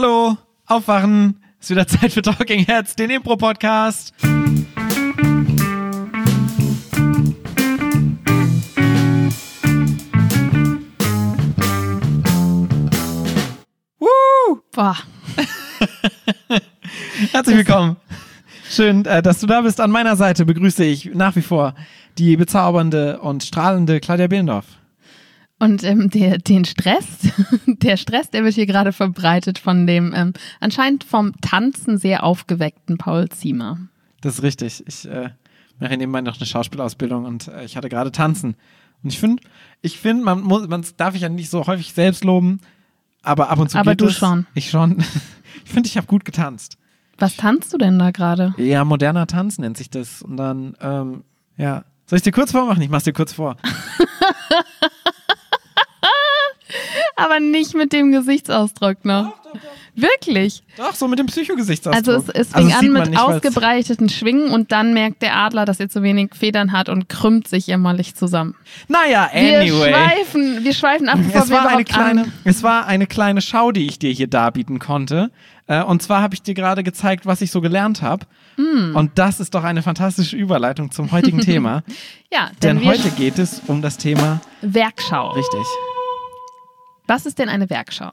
Hallo, aufwachen. Ist wieder Zeit für Talking Heads, den Impro-Podcast. Woo! Boah. Herzlich willkommen. Schön, äh, dass du da bist. An meiner Seite begrüße ich nach wie vor die bezaubernde und strahlende Claudia Behlendorf. Und ähm, der, den Stress, der Stress, der wird hier gerade verbreitet von dem ähm, anscheinend vom Tanzen sehr aufgeweckten Paul Ziemer. Das ist richtig. Ich äh, mache nebenbei noch eine Schauspielausbildung und äh, ich hatte gerade Tanzen. Und ich finde, ich finde, man muss, man darf ich ja nicht so häufig selbst loben, aber ab und zu Aber geht du es. schon. Ich schon. ich finde, ich habe gut getanzt. Was tanzt du denn da gerade? Ja, moderner Tanz nennt sich das. Und dann, ähm, ja. Soll ich dir kurz vormachen? Ich mach's dir kurz vor. Aber nicht mit dem Gesichtsausdruck noch. Wirklich. Doch, so mit dem Psychogesichtsausdruck. Also es, es Also fing das an mit nicht, ausgebreiteten Schwingen und dann merkt der Adler, dass er zu wenig Federn hat und krümmt sich jämmerlich zusammen. Naja, Wir anyway. schweifen, wir schweifen ab, bevor Es wir war, eine kleine, an. es war eine kleine Schau, die ich dir hier darbieten konnte. Äh, Und zwar habe ich dir gerade gezeigt, was ich so gelernt habe. Mm. Und das ist doch eine fantastische Überleitung zum heutigen Thema. Ja, denn, Denn wir heute geht es um das Thema Werkschau. richtig. Was ist denn eine Werkschau?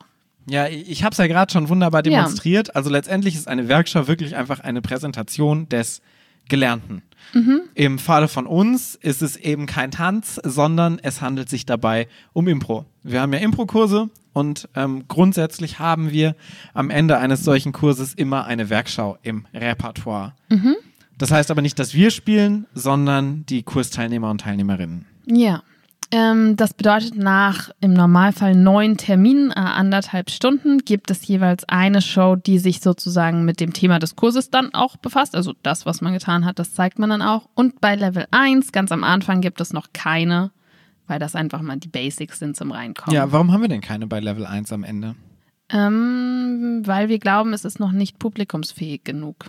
Ja, ich habe es ja gerade schon wunderbar Ja. demonstriert. Also letztendlich ist eine Werkschau wirklich einfach eine Präsentation des Gelernten. Mhm. Im Falle von uns ist es eben kein Tanz, sondern es handelt sich dabei um Impro. Wir haben ja Impro-Kurse und ähm, grundsätzlich haben wir am Ende eines solchen Kurses immer eine Werkschau im Repertoire. Mhm. Das heißt aber nicht, dass wir spielen, sondern die Kursteilnehmer und Teilnehmerinnen. Ja. Ähm, das bedeutet, nach im Normalfall neun Terminen, äh, anderthalb Stunden, gibt es jeweils eine Show, die sich sozusagen mit dem Thema des Kurses dann auch befasst. Also das, was man getan hat, das zeigt man dann auch. Und bei Level 1, ganz am Anfang, gibt es noch keine, weil das einfach mal die Basics sind zum Reinkommen. Ja, warum haben wir denn keine bei Level 1 am Ende? Ähm, weil wir glauben, es ist noch nicht publikumsfähig genug.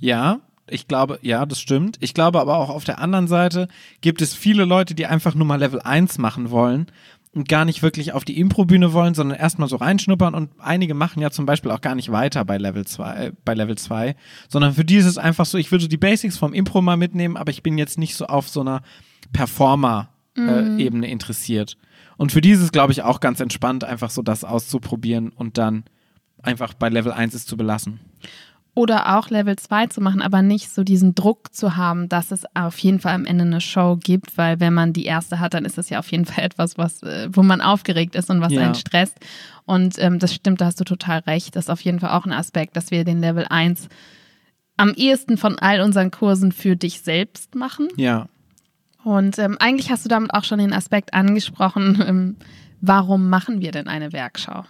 Ja, ich glaube, ja, das stimmt. Ich glaube aber auch auf der anderen Seite gibt es viele Leute, die einfach nur mal Level 1 machen wollen und gar nicht wirklich auf die Improbühne wollen, sondern erstmal so reinschnuppern und einige machen ja zum Beispiel auch gar nicht weiter bei Level 2, äh, bei Level 2, sondern für die ist es einfach so, ich würde die Basics vom Impro mal mitnehmen, aber ich bin jetzt nicht so auf so einer Performer-Ebene interessiert. Und für die ist es, glaube ich, auch ganz entspannt, einfach so das auszuprobieren und dann einfach bei Level 1 es zu belassen. Oder auch Level 2 zu machen, aber nicht so diesen Druck zu haben, dass es auf jeden Fall am Ende eine Show gibt, weil wenn man die erste hat, dann ist das ja auf jeden Fall etwas, was, äh, wo man aufgeregt ist und was Ja. einen stresst. Und ähm, das stimmt, da hast du total recht. Das ist auf jeden Fall auch ein Aspekt, dass wir den Level 1 am ehesten von all unseren Kursen für dich selbst machen. Ja. Und ähm, eigentlich hast du damit auch schon den Aspekt angesprochen, ähm, warum machen wir denn eine Werkschau?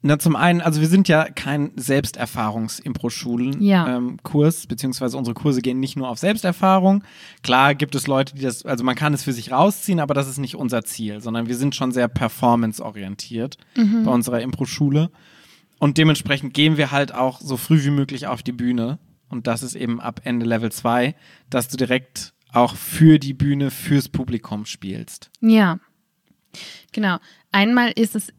Na, zum einen, also wir sind ja kein Selbsterfahrungs-Impro-Schulen-Kurs, Ja. ähm, beziehungsweise unsere Kurse gehen nicht nur auf Selbsterfahrung. Klar gibt es Leute, die das, also man kann es für sich rausziehen, aber das ist nicht unser Ziel, sondern wir sind schon sehr performance-orientiert bei unserer Impro-Schule. Und dementsprechend gehen wir halt auch so früh wie möglich auf die Bühne. Und das ist eben ab Ende Level 2, dass du direkt auch für die Bühne, fürs Publikum spielst. Ja, genau. Einmal ist es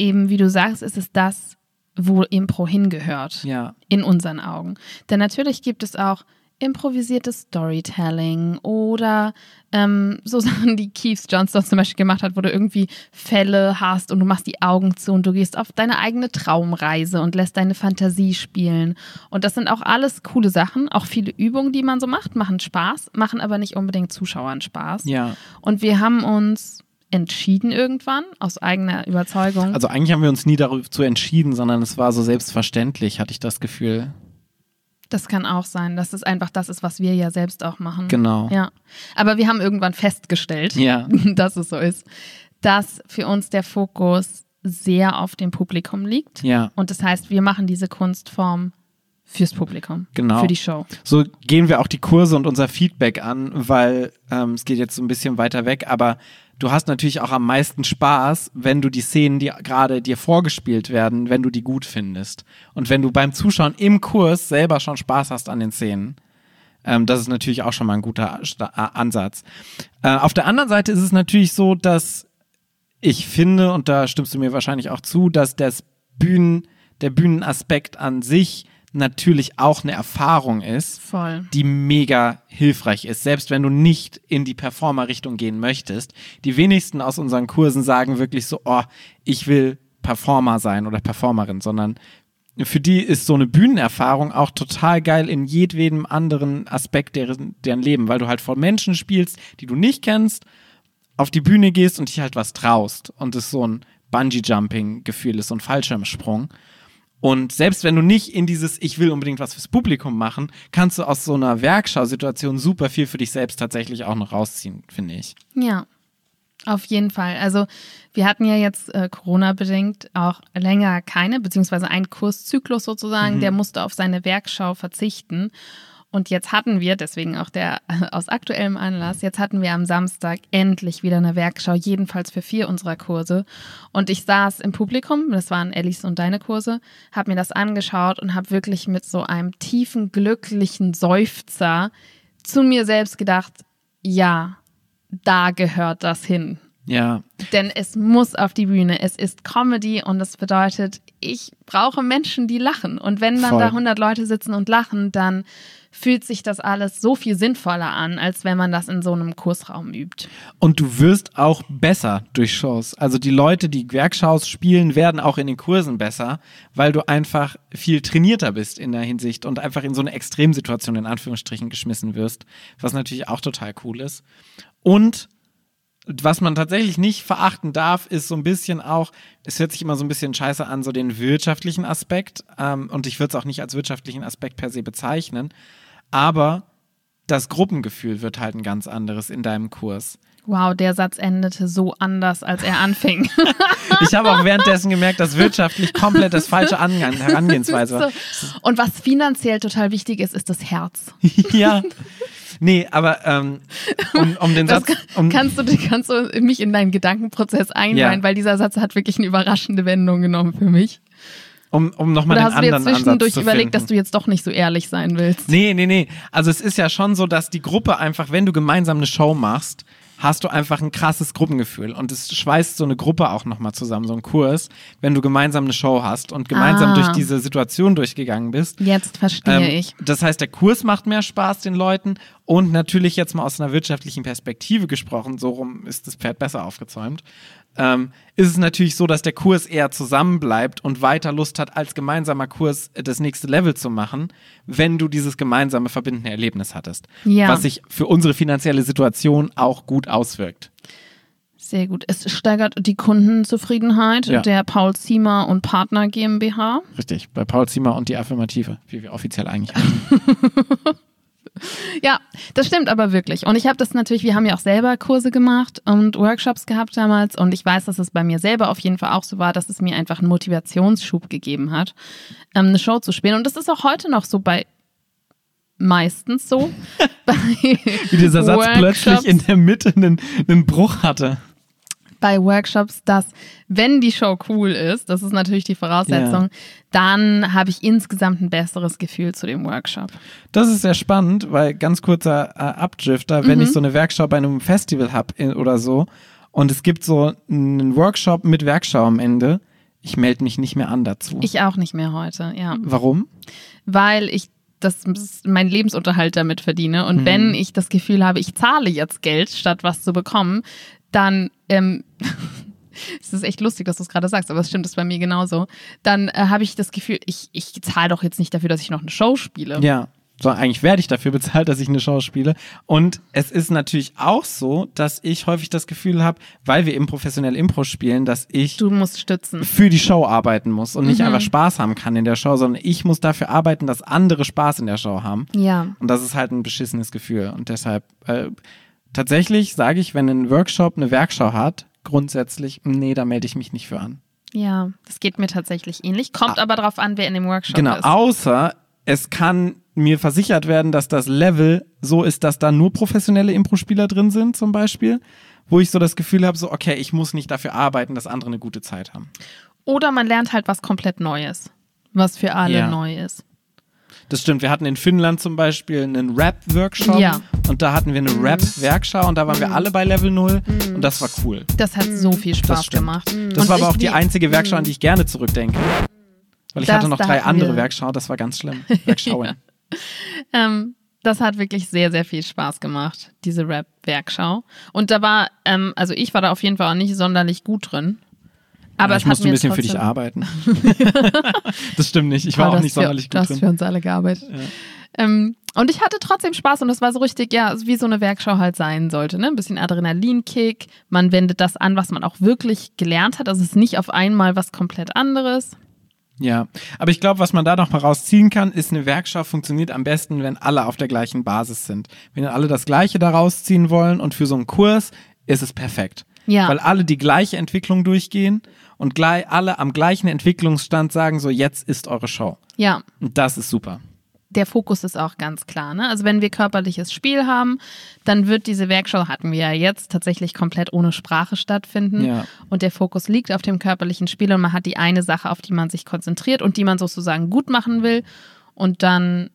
eben, wie du sagst, ist es das, wo Impro hingehört. Ja. In unseren Augen. Denn natürlich gibt es auch improvisiertes Storytelling oder ähm, so Sachen, die Keith Johnston zum Beispiel gemacht hat, wo du irgendwie Fälle hast und du machst die Augen zu und du gehst auf deine eigene Traumreise und lässt deine Fantasie spielen. Und das sind auch alles coole Sachen. Auch viele Übungen, die man so macht, machen Spaß, machen aber nicht unbedingt Zuschauern Spaß. Ja. Und wir haben uns entschieden irgendwann aus eigener Überzeugung. Also eigentlich haben wir uns nie dazu entschieden, sondern es war so selbstverständlich, hatte ich das Gefühl. das kann auch sein, dass es einfach das ist, was wir ja selbst auch machen. Genau. Ja. Aber wir haben irgendwann festgestellt, Ja. dass es so ist, dass für uns der Fokus sehr auf dem Publikum liegt. Ja. Und das heißt, wir machen diese Kunstform fürs Publikum. Genau. Für die Show. So gehen wir auch die Kurse und unser Feedback an, weil ähm, es geht jetzt so ein bisschen weiter weg, aber du hast natürlich auch am meisten Spaß, wenn du die Szenen, die gerade dir vorgespielt werden, wenn du die gut findest. Und wenn du beim Zuschauen im Kurs selber schon Spaß hast an den Szenen. Ähm, das ist natürlich auch schon mal ein guter Ansatz. Äh, auf der anderen Seite ist es natürlich so, dass ich finde, und da stimmst du mir wahrscheinlich auch zu, dass das Bühnen, der Bühnenaspekt an sich natürlich auch eine Erfahrung ist, Voll. die mega hilfreich ist, selbst wenn du nicht in die Performer-Richtung gehen möchtest. Die wenigsten aus unseren Kursen sagen wirklich so, oh, ich will Performer sein oder Performerin, sondern für die ist so eine Bühnenerfahrung auch total geil in jedwedem anderen Aspekt deren, deren Leben, weil du halt vor Menschen spielst, die du nicht kennst, auf die Bühne gehst und dich halt was traust und es so ein Bungee-Jumping-Gefühl ist, so ein Fallschirmsprung. Und selbst wenn du nicht in dieses Ich will unbedingt was fürs Publikum machen, kannst du aus so einer Werkschausituation super viel für dich selbst tatsächlich auch noch rausziehen, finde ich. Ja, auf jeden Fall. Also wir hatten ja jetzt äh, Corona-bedingt auch länger keine, beziehungsweise einen Kurszyklus sozusagen, Mhm. der musste auf seine Werkschau verzichten. Und jetzt hatten wir, deswegen auch der aus aktuellem Anlass, jetzt hatten wir am Samstag endlich wieder eine Werkschau, jedenfalls für vier unserer Kurse. Und ich saß im Publikum, das waren Ellis und deine Kurse, habe mir das angeschaut und habe wirklich mit so einem tiefen, glücklichen Seufzer zu mir selbst gedacht, ja, da gehört das hin. Ja, Denn es muss auf die Bühne. Es ist Comedy und das bedeutet, ich brauche Menschen, die lachen. Und wenn dann Voll. da 100 Leute sitzen und lachen, dann fühlt sich das alles so viel sinnvoller an, als wenn man das in so einem Kursraum übt. Und du wirst auch besser durch Shows. Also die Leute, die Werkshows spielen, werden auch in den Kursen besser, weil du einfach viel trainierter bist in der Hinsicht und einfach in so eine Extremsituation in Anführungsstrichen geschmissen wirst, was natürlich auch total cool ist. Und was man tatsächlich nicht verachten darf, ist so ein bisschen auch, es hört sich immer so ein bisschen scheiße an, so den wirtschaftlichen Aspekt. Ähm, und ich würde es auch nicht als wirtschaftlichen Aspekt per se bezeichnen. Aber das Gruppengefühl wird halt ein ganz anderes in deinem Kurs. Wow, der Satz endete so anders, als er anfing. Ich habe auch währenddessen gemerkt, dass wirtschaftlich komplett das falsche Angang Herangehensweise war. So. Und was finanziell total wichtig ist, ist das Herz. ja. Nee, aber ähm, um, um den Satz. Um, kannst, du, kannst du mich in deinen Gedankenprozess einweihen, Ja. weil dieser Satz hat wirklich eine überraschende Wendung genommen für mich. um, um nochmal Oder den hast du jetzt anderen Ansatz zwischendurch überlegt, dass du jetzt doch nicht so ehrlich sein willst? Nee, nee, nee. Also es ist ja schon so, dass die Gruppe einfach, wenn du gemeinsam eine Show machst, hast du einfach ein krasses Gruppengefühl. Und es schweißt so eine Gruppe auch nochmal zusammen, so ein Kurs, wenn du gemeinsam eine Show hast und gemeinsam Ah. durch diese Situation durchgegangen bist. Jetzt verstehe Ähm, ich. Das heißt, der Kurs macht mehr Spaß den Leuten und natürlich jetzt mal aus einer wirtschaftlichen Perspektive gesprochen, so rum ist das Pferd besser aufgezäumt, ähm, ist es natürlich so, dass der Kurs eher zusammenbleibt und weiter Lust hat, als gemeinsamer Kurs das nächste Level zu machen, wenn du dieses gemeinsame verbindende Erlebnis hattest. Ja. Was sich für unsere finanzielle Situation auch gut auswirkt. Sehr gut. Es steigert die Kundenzufriedenheit Ja. der Paul Ziemer und Partner GmbH. Richtig, bei Paul Zimmer und die Affirmative, wie wir offiziell eigentlich heißen. Ja, das stimmt aber wirklich. Und ich habe das natürlich, wir haben ja auch selber Kurse gemacht und Workshops gehabt damals. Und ich weiß, dass es bei mir selber auf jeden Fall auch so war, dass es mir einfach einen Motivationsschub gegeben hat, ähm, eine Show zu spielen. Und das ist auch heute noch so bei meistens so. bei Wie dieser Satz Workshops. plötzlich in der Mitte einen, einen Bruch hatte. Bei Workshops, dass wenn die Show cool ist, das ist natürlich die Voraussetzung, Ja. dann habe ich insgesamt ein besseres Gefühl zu dem Workshop. Das ist sehr spannend, weil ganz kurzer äh, Abdrifter, wenn ich so eine Werkschau bei einem Festival habe oder so und es gibt so einen Workshop mit Werkschau am Ende, ich melde mich nicht mehr an dazu. Ich auch nicht mehr heute, ja. Warum? Weil ich das mein Lebensunterhalt damit verdiene. Und wenn ich das Gefühl habe, ich zahle jetzt Geld, statt was zu bekommen, dann ähm, es ist echt lustig, dass du es gerade sagst, aber es stimmt, das ist bei mir genauso. Dann äh, habe ich das Gefühl, ich, ich zahle doch jetzt nicht dafür, dass ich noch eine Show spiele. Ja, so eigentlich werde ich dafür bezahlt, dass ich eine Show spiele. Und es ist natürlich auch so, dass ich häufig das Gefühl habe, weil wir eben professionell Impro spielen, dass ich Du musst stützen. für die Show arbeiten muss und nicht einfach Spaß haben kann in der Show, sondern ich muss dafür arbeiten, dass andere Spaß in der Show haben. Ja. Und das ist halt ein beschissenes Gefühl. Und deshalb, äh, tatsächlich sage ich, wenn ein Workshop eine Werkschau hat, grundsätzlich, nee, da melde ich mich nicht für an. Ja, das geht mir tatsächlich ähnlich. Kommt aber darauf an, wer in dem Workshop genau, ist. außer es kann mir versichert werden, dass das Level so ist, dass da nur professionelle Impro-Spieler drin sind, zum Beispiel, wo ich so das Gefühl habe, so, okay, ich muss nicht dafür arbeiten, dass andere eine gute Zeit haben. Oder man lernt halt was komplett Neues, was für alle Ja. neu ist. Das stimmt. Wir hatten in Finnland zum Beispiel einen Rap-Workshop. Ja. Und da hatten wir eine Rap-Werkschau und da waren wir alle bei Level 0 und das war cool. Das hat so viel Das Spaß stimmt. gemacht. Das Und war aber auch die einzige Werkschau, an die ich gerne zurückdenke. Weil ich Das- hatte noch drei andere Werkschauen, das war ganz schlimm. Werkschauen. Ähm, das hat wirklich sehr, sehr viel Spaß gemacht, diese Rap-Werkschau. Und da war, ähm, also ich war da auf jeden Fall auch nicht sonderlich gut drin. Aber ja, ich musste ein bisschen für dich trotzdem- arbeiten. das stimmt nicht. Ich war Ah, auch nicht für- sonderlich gut das drin. für uns alle gearbeitet. Ähm, und ich hatte trotzdem Spaß und das war so richtig, ja, wie so eine Werkschau halt sein sollte. Ne? Ein bisschen Adrenalinkick. Man wendet das an, was man auch wirklich gelernt hat. Also es ist nicht auf einmal was komplett anderes. Ja, aber ich glaube, was man da noch mal rausziehen kann, ist, eine Werkschau funktioniert am besten, wenn alle auf der gleichen Basis sind. Wenn alle das Gleiche da rausziehen wollen und für so einen Kurs ist es perfekt. Ja. Weil alle die gleiche Entwicklung durchgehen und gleich, alle am gleichen Entwicklungsstand sagen, so jetzt ist eure Show. Ja, Und das ist super. der Fokus ist auch ganz klar. Ne? Also wenn wir körperliches Spiel haben, dann wird diese Werkschau, hatten wir ja jetzt, tatsächlich komplett ohne Sprache stattfinden. Ja. Und der Fokus liegt auf dem körperlichen Spiel und man hat die eine Sache, auf die man sich konzentriert und die man sozusagen gut machen will. Und dann,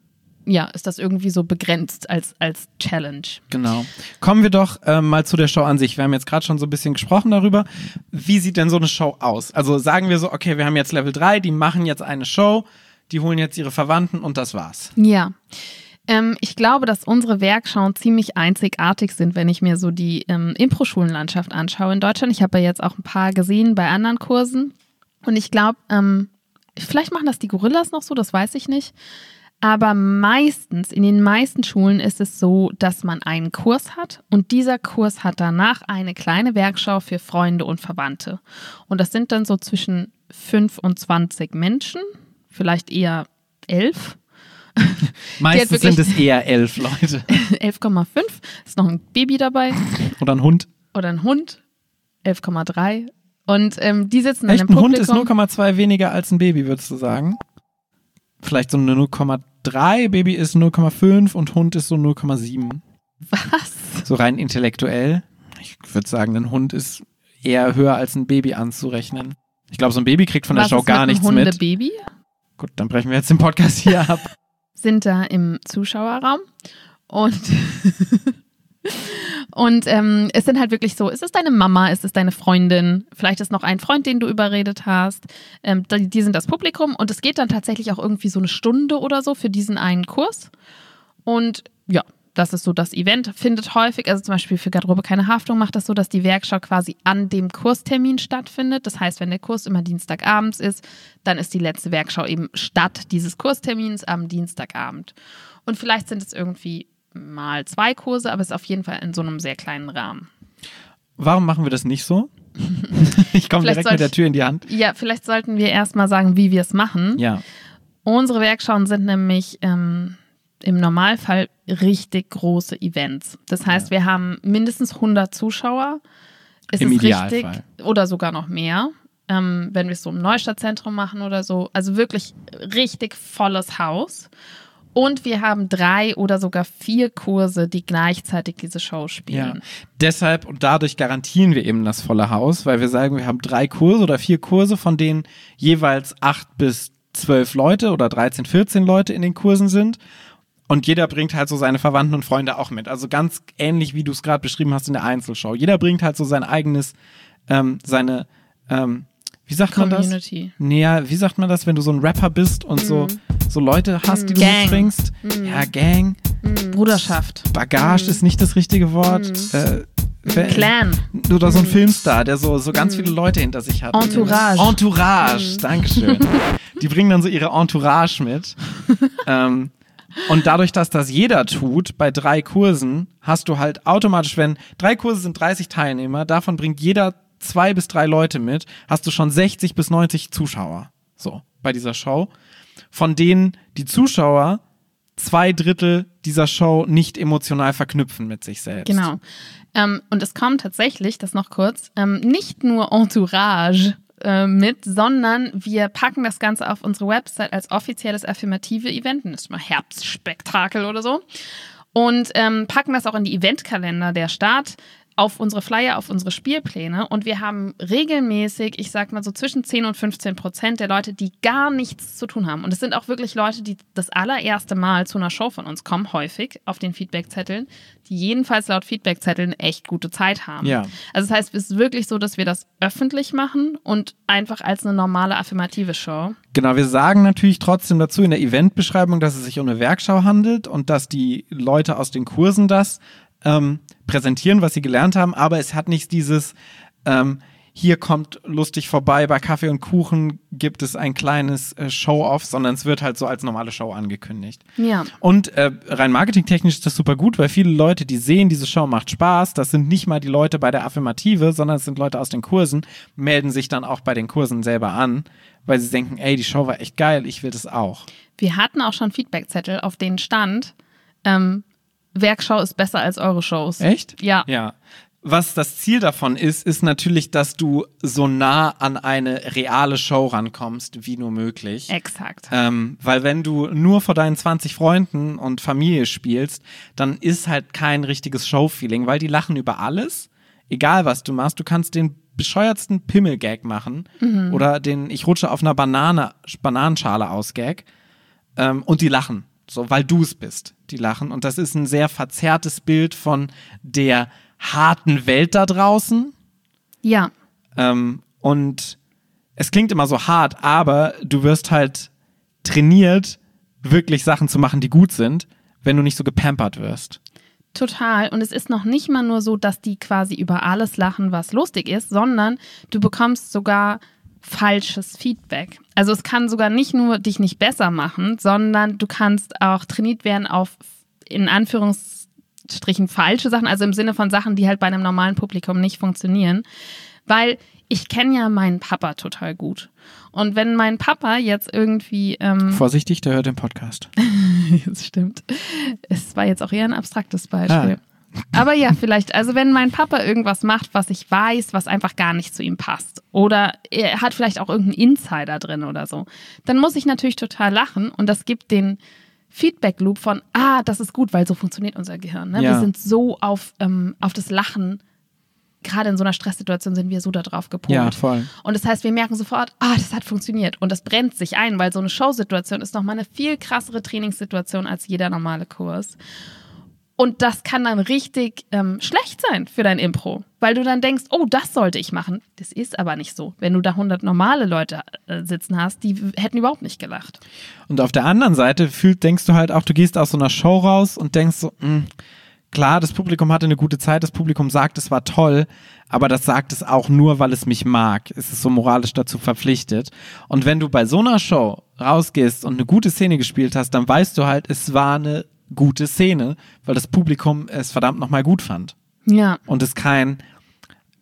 ja, ist das irgendwie so begrenzt als, als Challenge. Genau. Kommen wir doch ähm, mal zu der Show an sich. Wir haben jetzt gerade schon so ein bisschen gesprochen darüber. Wie sieht denn so eine Show aus? Also sagen wir so, okay, wir haben jetzt Level 3, die machen jetzt eine Show, die holen jetzt ihre Verwandten und das war's. Ja. Ähm, ich glaube, dass unsere Werkschauen ziemlich einzigartig sind, wenn ich mir so die ähm, Impro-Schulenlandschaft anschaue in Deutschland. Ich habe ja jetzt auch ein paar gesehen bei anderen Kursen. Und ich glaube, ähm, vielleicht machen das die Gorillas noch so, das weiß ich nicht. Aber meistens, in den meisten Schulen ist es so, dass man einen Kurs hat und dieser Kurs hat danach eine kleine Werkschau für Freunde und Verwandte. Und das sind dann so zwischen 5 und 20 Menschen, vielleicht eher 11. Meistens sind es eher elf Leute. 11,5 ist noch ein Baby dabei Oder ein Hund. oder ein Hund, 11,3. Und ähm, die sitzen dann Echt, im ein Hund ist Publikum. 0,2 weniger als ein Baby, würdest du sagen? Vielleicht so eine 0,3, Baby ist 0,5 und Hund ist so 0,7. Was? So rein intellektuell. Ich würde sagen, ein Hund ist eher höher als ein Baby anzurechnen. Ich glaube, so ein Baby kriegt von der Was Show ist gar mit nichts einem mit. Hundebaby? Gut, dann brechen wir jetzt den Podcast hier ab. Sind da im Zuschauerraum und und ähm, es sind halt wirklich so, ist es deine Mama, ist es deine Freundin, vielleicht ist noch ein Freund, den du überredet hast, ähm, die, die sind das Publikum. Und es geht dann tatsächlich auch irgendwie so eine Stunde oder so für diesen einen Kurs. Und ja, das ist so das Event, findet häufig, also zum Beispiel für Garderobe keine Haftung macht das so, dass die Werkschau quasi an dem Kurstermin stattfindet. Das heißt, wenn der Kurs immer Dienstagabends ist, dann ist die letzte Werkschau eben statt dieses Kurstermins am Dienstagabend. Und vielleicht sind es irgendwie mal zwei Kurse, aber es ist auf jeden Fall in so einem sehr kleinen Rahmen. Warum machen wir das nicht so? Ich komme direkt mit der Tür in die Hand. Ja, vielleicht sollten wir erstmal sagen, wie wir es machen. Ja. Unsere Werkschauen sind nämlich ähm, im Normalfall richtig große Events. Das heißt, wir haben mindestens 100 Zuschauer. Es Im ist Idealfall. richtig oder sogar noch mehr, ähm, wenn wir es so im Neustadtzentrum machen oder so. Also wirklich richtig volles Haus. Und wir haben drei oder sogar vier Kurse, die gleichzeitig diese Show Ja, spielen. deshalb und dadurch garantieren wir eben das volle Haus, weil wir sagen, wir haben drei Kurse oder vier Kurse, von denen jeweils acht bis zwölf Leute oder 13, 14 Leute in den Kursen sind. Und jeder bringt halt so seine Verwandten und Freunde auch mit. Also ganz ähnlich, wie du es gerade beschrieben hast in der Einzelshow. Jeder bringt halt so sein eigenes, ähm, seine, ähm, wie sagt man das? Community. Nee, ja, wie sagt man das, wenn du so ein Rapper bist und so, so Leute hast, die du Mhm. Gang. Mhm. mitbringst? Ja, Gang. Bruderschaft. Bagage ist nicht das richtige Wort. Äh, wer- Clan. oder so ein Filmstar, der so, so ganz viele Leute hinter sich hat. Entourage. Entourage, Dankeschön. Die bringen dann so ihre Entourage mit. ähm, und dadurch, dass das jeder tut, bei drei Kursen, hast du halt automatisch, wenn drei Kurse sind 30 Teilnehmer, davon bringt jeder zwei bis drei Leute mit, hast du schon 60 bis 90 Zuschauer. So, bei dieser Show. Von denen die Zuschauer zwei Drittel dieser Show nicht emotional verknüpfen mit sich selbst. Genau. Ähm, und es kommt tatsächlich, das noch kurz, ähm, nicht nur Entourage äh, mit, sondern wir packen das Ganze auf unsere Website als offizielles affirmative Event. Das ist mal Herbstspektakel oder so. Und ähm, packen das auch in die Eventkalender der Stadt auf unsere Flyer, auf unsere Spielpläne und wir haben regelmäßig, ich sag mal so zwischen 10 und 15 Prozent der Leute, die gar nichts zu tun haben. Und es sind auch wirklich Leute, die das allererste Mal zu einer Show von uns kommen, häufig auf den Feedbackzetteln, die jedenfalls laut Feedbackzetteln echt gute Zeit haben. Ja. Also das heißt, es ist wirklich so, dass wir das öffentlich machen und einfach als eine normale affirmative Show. Genau, wir sagen natürlich trotzdem dazu in der Eventbeschreibung, dass es sich um eine Werkschau handelt und dass die Leute aus den Kursen das ähm, präsentieren, was sie gelernt haben, aber es hat nicht dieses, ähm, hier kommt lustig vorbei, bei Kaffee und Kuchen gibt es ein kleines äh, Show-Off, sondern es wird halt so als normale Show angekündigt. Ja. Und äh, rein marketingtechnisch ist das super gut, weil viele Leute, die sehen, diese Show macht Spaß, das sind nicht mal die Leute bei der Affirmative, sondern es sind Leute aus den Kursen, melden sich dann auch bei den Kursen selber an, weil sie denken, ey, die Show war echt geil, ich will das auch. Wir hatten auch schon Feedbackzettel, auf denen stand, ähm, Werkschau ist besser als eure Shows. Echt? Ja. Ja. Was das Ziel davon ist, ist natürlich, dass du so nah an eine reale Show rankommst, wie nur möglich. Exakt. Ähm, weil wenn du nur vor deinen 20 Freunden und Familie spielst, dann ist halt kein richtiges Show-Feeling, weil die lachen über alles, egal was du machst. Du kannst den bescheuertsten Pimmel-Gag machen oder den Ich rutsche auf einer Banane, Bananenschale aus Gag ähm, und die lachen, so weil du es bist. Die lachen und das ist ein sehr verzerrtes Bild von der harten Welt da draußen. Ja. Ähm, und es klingt immer so hart, aber du wirst halt trainiert, wirklich Sachen zu machen, die gut sind, wenn du nicht so gepampert wirst. Total. Und es ist noch nicht mal nur so, dass die quasi über alles lachen, was lustig ist, sondern du bekommst sogar falsches Feedback. Also es kann sogar nicht nur dich nicht besser machen, sondern du kannst auch trainiert werden auf in Anführungsstrichen falsche Sachen, also im Sinne von Sachen, die halt bei einem normalen Publikum nicht funktionieren. Weil ich kenne ja meinen Papa total gut. Und wenn mein Papa jetzt irgendwie ähm, Vorsichtig, der hört den Podcast. das stimmt. Es war jetzt auch eher ein abstraktes Beispiel. Aber ja, vielleicht. Also wenn mein Papa irgendwas macht, was ich weiß, was einfach gar nicht zu ihm passt. Oder er hat vielleicht auch irgendeinen Insider drin oder so. Dann muss ich natürlich total lachen und das gibt den Feedback-Loop von, ah, das ist gut, weil so funktioniert unser Gehirn. Ne? Ja. Wir sind so auf, ähm, auf das Lachen, gerade in so einer Stresssituation sind wir so da drauf gepolt. Ja, voll. Und das heißt, wir merken sofort, ah, das hat funktioniert. Und das brennt sich ein, weil so eine Showsituation ist nochmal eine viel krassere Trainingssituation als jeder normale Kurs. Und das kann dann richtig ähm, schlecht sein für dein Impro, weil du dann denkst, oh, das sollte ich machen. Das ist aber nicht so. Wenn du da 100 normale Leute äh, sitzen hast, die hätten überhaupt nicht gelacht. Und auf der anderen Seite fühlt, denkst du halt auch, du gehst aus so einer Show raus und denkst so, mh, klar, das Publikum hatte eine gute Zeit, das Publikum sagt, es war toll, aber das sagt es auch nur, weil es mich mag. Es ist so moralisch dazu verpflichtet. Und wenn du bei so einer Show rausgehst und eine gute Szene gespielt hast, dann weißt du halt, es war eine gute Szene, weil das Publikum es verdammt nochmal gut fand. Ja, Und es kein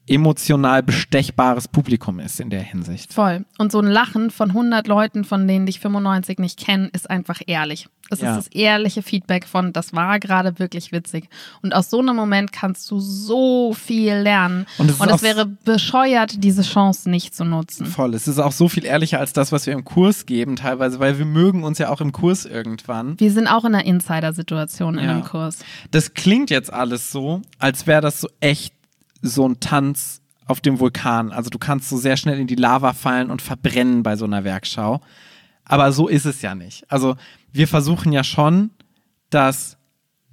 emotional bestechbares Publikum ist in der Hinsicht. voll. Und so ein Lachen von 100 Leuten, von denen dich 95 nicht kennen, ist einfach ehrlich. Das Ja. ist das ehrliche Feedback von, das war gerade wirklich witzig. Und aus so einem Moment kannst du so viel lernen. Und es Und es wäre bescheuert, diese Chance nicht zu nutzen. Voll. Es ist auch so viel ehrlicher als das, was wir im Kurs geben, teilweise, weil wir mögen uns ja auch im Kurs irgendwann. Wir sind auch in einer Insider-Situation in Ja. einem Kurs. Das klingt jetzt alles so, als wäre das so echt so ein Tanz auf dem Vulkan. Also du kannst so sehr schnell in die Lava fallen und verbrennen bei so einer Werkschau. Aber so ist es ja nicht. Also wir versuchen ja schon, dass